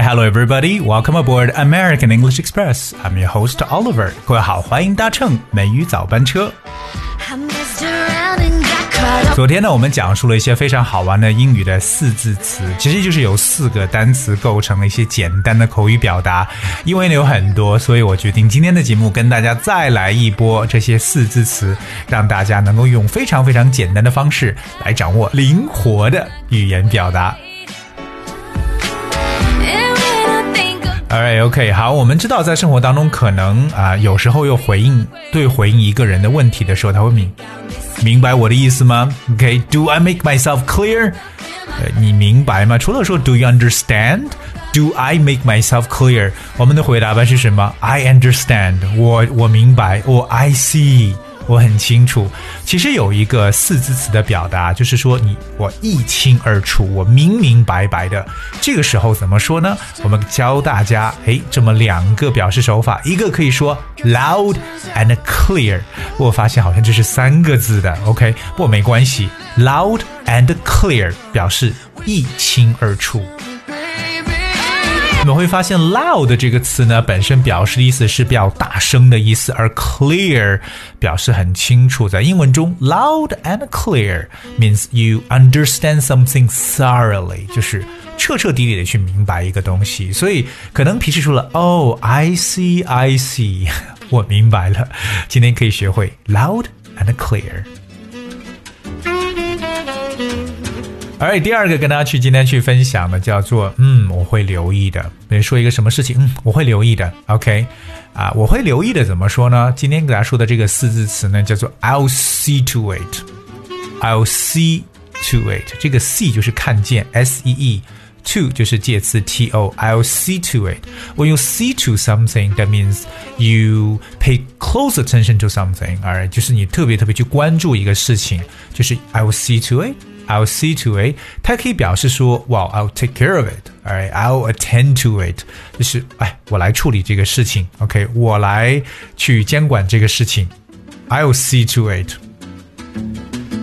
hello everybody. Welcome aboard American English Express. I'm your host Oliver. 各位好，欢迎搭乘美语早班车。i'm mr riding shot 昨天呢，我们讲述了一些非常好玩的英语的四字词，其实就是由四个单词构成了一些简单的口语表达。因为呢有很多，所以我决定今天的节目跟大家再来一波这些四字词，让大家能够用非常非常简单的方式来掌握灵活的语言表达。think of Alright, OK，好，我们知道在生活当中可能啊、有时候又回应对回应一个人的问题的时候，他会明明白我的意思吗？OK，Do、I make myself clear？呃，你明白吗？除了说 Do you understand？Do I make myself clear？我们的回答班是什么？I understand，我我明白，或 I see。 我很清楚，其实有一个四字词的表达，就是说你我一清二楚，我明明白白的。这个时候怎么说呢？我们教大家，诶，这么两个表示手法，一个可以说 loud and clear，我发现好像这是三个字的，OK，不过没关系，loud and clear 表示一清二楚。我们会发现 loud 这个词呢，本身表示的意思是比较大声的意思，而 clear 表示很清楚。在英文中，loud and clear means you understand something thoroughly，就是彻彻底底的去明白一个东西。所以可能平时说了，Oh, I see, I see，我明白了。今天可以学会 loud and clear。而第二个跟大家去今天去分享的叫做嗯，我会留意的。比如说一个什么事情，嗯，我会留意的。OK，啊，我会留意的怎么说呢？今天给大家说的这个四字词呢，叫做 I'll see to it。I'll see to it。这个 see 就是看见，S E E。To 就是介词 T O。I'll see to it. When you see to something, that means you pay close attention to something. Alright，就是你特别特别去关注一个事情，就是 I will see to it. I'll see to it，它可以表示说，Well, I'll take care of it. Alright, I'll attend to it，就是哎，我来处理这个事情。OK，我来去监管这个事情。I'll see to it。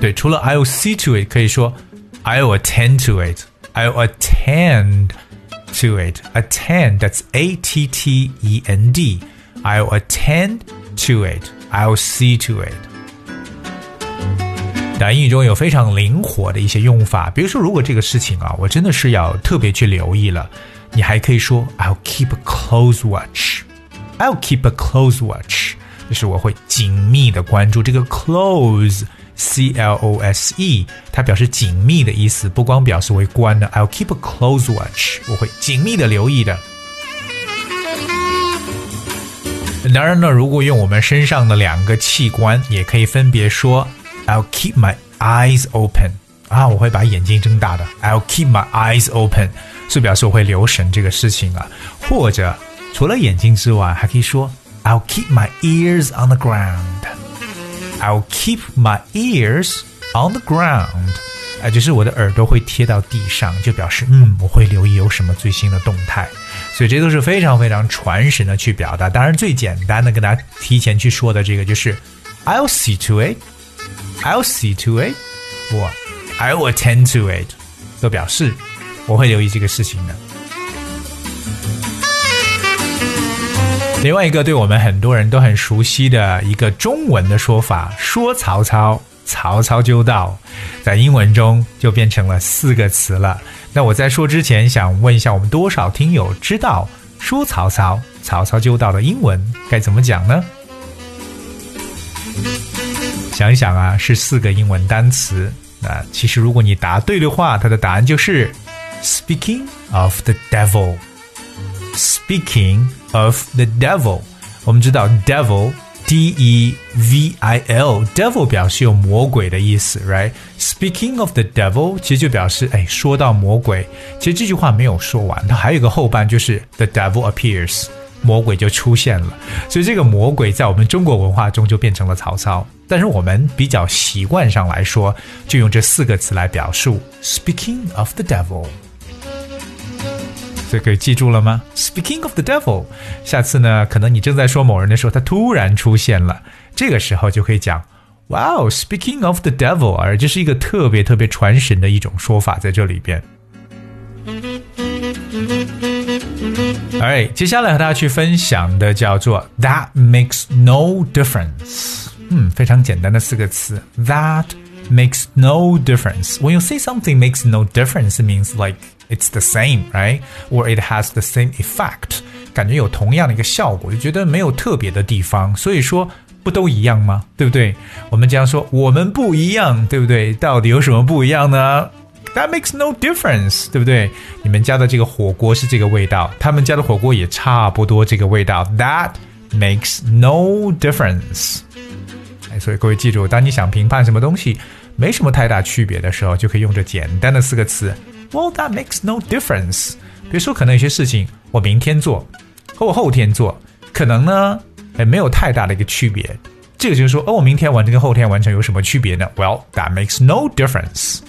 对，除了 I'll see to it，可以说 I'll attend to it。I'll attend to it. Attend, that's A T T E N D. I'll attend to it. I'll see to it. 那英语中有非常灵活的一些用法，比如说，如果这个事情啊，我真的是要特别去留意了，你还可以说 I'll keep a close watch. I'll keep a close watch，就是我会紧密的关注这个 close。C L O S E，它表示紧密的意思，不光表示为关的。I'll keep a close watch，我会紧密的留意的。当然呢，如果用我们身上的两个器官，也可以分别说 I'll keep my eyes open，啊，我会把眼睛睁大的。I'll keep my eyes open，是表示我会留神这个事情啊。或者除了眼睛之外，还可以说 I'll keep my ears on the ground。I'll keep my ears on the ground，啊，就是我的耳朵会贴到地上，就表示嗯，我会留意有什么最新的动态。所以这都是非常非常传神的去表达。当然，最简单的跟大家提前去说的这个就是 I'll see to it I'll see to it，我 I'll attend to it，都表示我会留意这个事情的。另外一个对我们很多人都很熟悉的一个中文的说法，说曹操，曹操就到，在英文中就变成了四个词了。那我在说之前，想问一下我们多少听友知道说曹操，曹操就到的英文该怎么讲呢？想一想啊，是四个英文单词。那其实如果你答对的话，它的答案就是 Speaking of the devil。Speaking of the devil，我们知道 devil D E V I L，devil 表示有魔鬼的意思，right？Speaking of the devil，其实就表示哎，说到魔鬼。其实这句话没有说完，它还有一个后半，就是 the devil appears，魔鬼就出现了。所以这个魔鬼在我们中国文化中就变成了曹操。但是我们比较习惯上来说，就用这四个词来表述。Speaking of the devil。所以可以记住了吗？Speaking of the devil，下次呢，可能你正在说某人的时候，他突然出现了，这个时候就可以讲，Wow, speaking of the devil，而这是一个特别特别传神的一种说法在这里边。Alright，接下来和大家去分享的叫做 That makes no difference。嗯，非常简单的四个词，That makes no difference. When you say something makes no difference, it means like it's the same, right? Or it has the same effect. 感觉有同样的一个效果，就觉得没有特别的地方。所以说，不都一样吗？对不对？我们经常说我们不一样，对不对？到底有什么不一样呢？That makes no difference，对不对？你们家的这个火锅是这个味道，他们家的火锅也差不多这个味道。That makes no difference。哎，所以各位记住，当你想评判什么东西没什么太大区别的时候，就可以用这简单的四个词。Well, that makes no difference。比如说，可能有些事情我明天做和我后天做，可能呢，哎，没有太大的一个区别。这个就是说，哦，我明天完成跟后天完成有什么区别呢？Well, that makes no difference。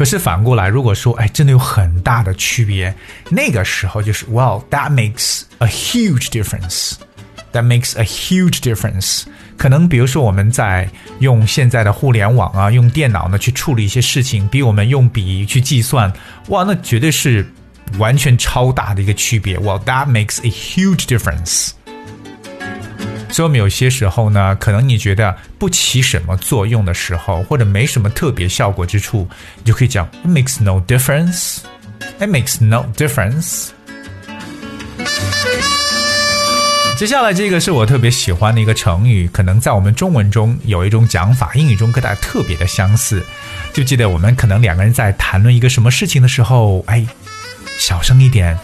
可是反过来，如果说，哎，真的有很大的区别，那个时候就是 Well, that makes a huge difference。That makes a huge difference。可能比如说我们在用现在的互联网啊，用电脑呢去处理一些事情，比我们用笔去计算，哇，那绝对是完全超大的一个区别。Well, that makes a huge difference。所以我们有些时候呢，可能你觉得不起什么作用的时候，或者没什么特别效果之处，你就可以讲 It makes no difference。It makes no difference。接下来这个是我特别喜欢的一个成语，可能在我们中文中有一种讲法，英语中跟它特别的相似。就记得我们可能两个人在谈论一个什么事情的时候，哎，小声一点，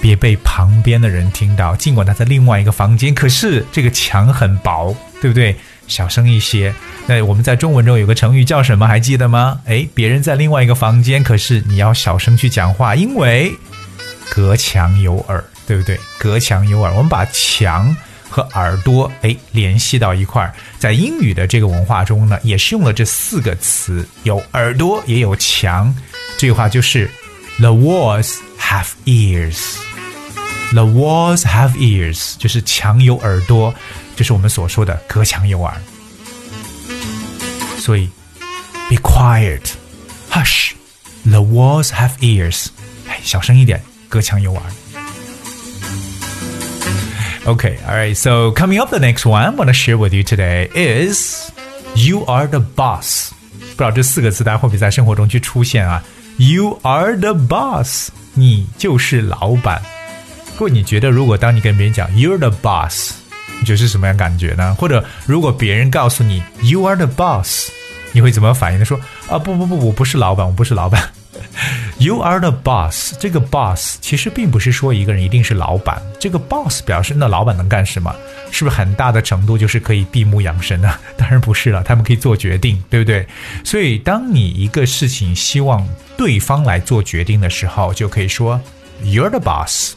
别被旁边的人听到。尽管他在另外一个房间，可是这个墙很薄，对不对？小声一些。那我们在中文中有个成语叫什么？还记得吗？哎，别人在另外一个房间，可是你要小声去讲话，因为隔墙有耳。对不对？隔墙有耳，我们把墙和耳朵哎联系到一块儿，在英语的这个文化中呢，也是用了这四个词，有耳朵也有墙。这句话就是 The walls have ears。The walls have ears，就是墙有耳朵，就是我们所说的隔墙有耳。所以，Be quiet，Hush，The walls have ears。哎，小声一点，隔墙有耳。Okay, all right. So coming up, the next one I want to share with you today is "You are the boss." 不知道这四个词大家会不会在生活中去出现啊？You are the boss，你就是老板。 各位，你觉得如果当你跟别人讲 "You're the boss"，你觉得是什么样感觉呢？或者如果别人告诉你 "You are the boss"，你会怎么反应呢？说啊，不不不，我不是老板，我不是老板。You are the boss。这个 boss 其实并不是说一个人一定是老板。这个 boss 表示那老板能干什么？是不是很大的程度就是可以闭目养神呢？当然不是了，他们可以做决定，对不对？所以当你一个事情希望对方来做决定的时候，就可以说 You're the boss。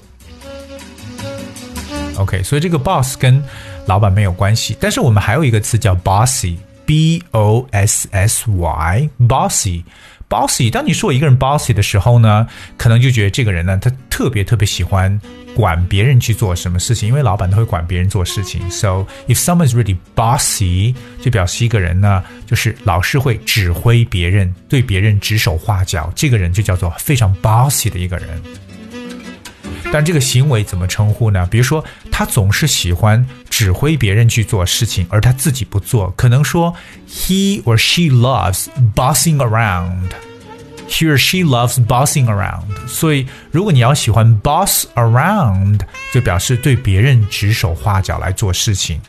OK，所以这个 boss 跟老板没有关系。但是我们还有一个词叫 bossy，b o s s y，bossy。bossy，当你说一个人 bossy 的时候呢，可能就觉得这个人呢，他特别特别喜欢管别人去做什么事情，因为老板都会管别人做事情。So if someone is really bossy，就表示一个人呢，就是老是会指挥别人，对别人指手画脚，这个人就叫做非常 bossy 的一个人。但这个行为怎么称呼呢？比如说，他总是喜欢指挥别人去做事情，而他自己不做。可能说，he or she loves bossing around。he or she loves bossing around。所以，如果你要喜欢 boss around，就表示对别人指手画脚来做事情。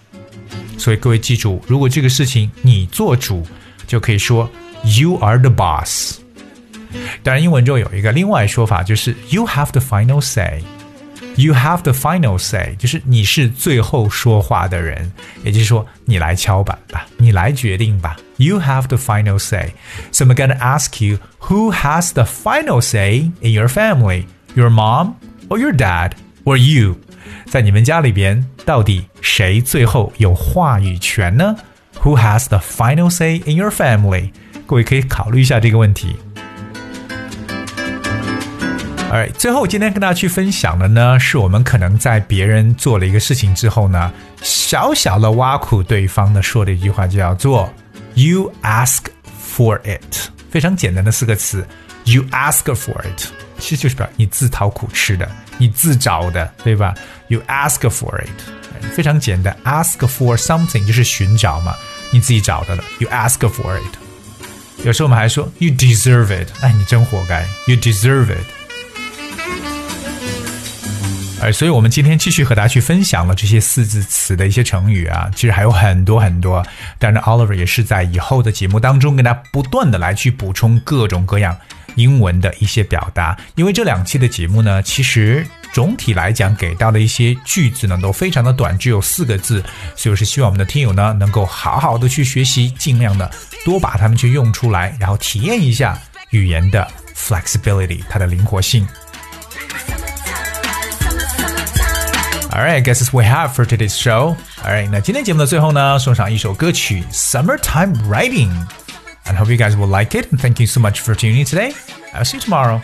所以各位记住，如果这个事情你做主，就可以说 you are the boss。当然，英文中有一个另外说法，就是 you have the final say。You have the final say，就是你是最后说话的人，也就是说，你来敲板吧，你来决定吧。You have the final say. So I'm gonna ask you, who has the final say in your family? Your mom or your dad or you? 在你们家里边，到底谁最后有话语权呢？Who has the final say in your family？各位可以考虑一下这个问题。 哎，最后今天跟大家去分享的呢，是我们可能在别人做了一个事情之后呢，小小的挖苦对方的说的一句话，叫做 “You ask for it”，非常简单的四个词，“You ask for it”，其实就是表你自讨苦吃的，你自找的，对吧？You ask for it，非常简单，ask for something 就是寻找嘛，你自己找的了，You ask for it。有时候我们还说 “You deserve it”，哎，你真活该，You deserve it。哎，所以我们今天继续和大家去分享了这些四字词的一些成语啊，其实还有很多很多。当然，Oliver 也是在以后的节目当中，跟大家不断的来去补充各种各样英文的一些表达。因为这两期的节目呢，其实总体来讲给到的一些句子呢，都非常的短，只有四个字。所以我是希望我们的听友呢，能够好好的去学习，尽量的多把它们去用出来，然后体验一下语言的 flexibility，它的灵活性。Alright, I guess that's what we have for today's show. Alright，那今天节目的最后呢，送上一首歌曲《Summertime Writing》，and hope you guys will like it. And thank you so much for tuning in today. I'll see you tomorrow.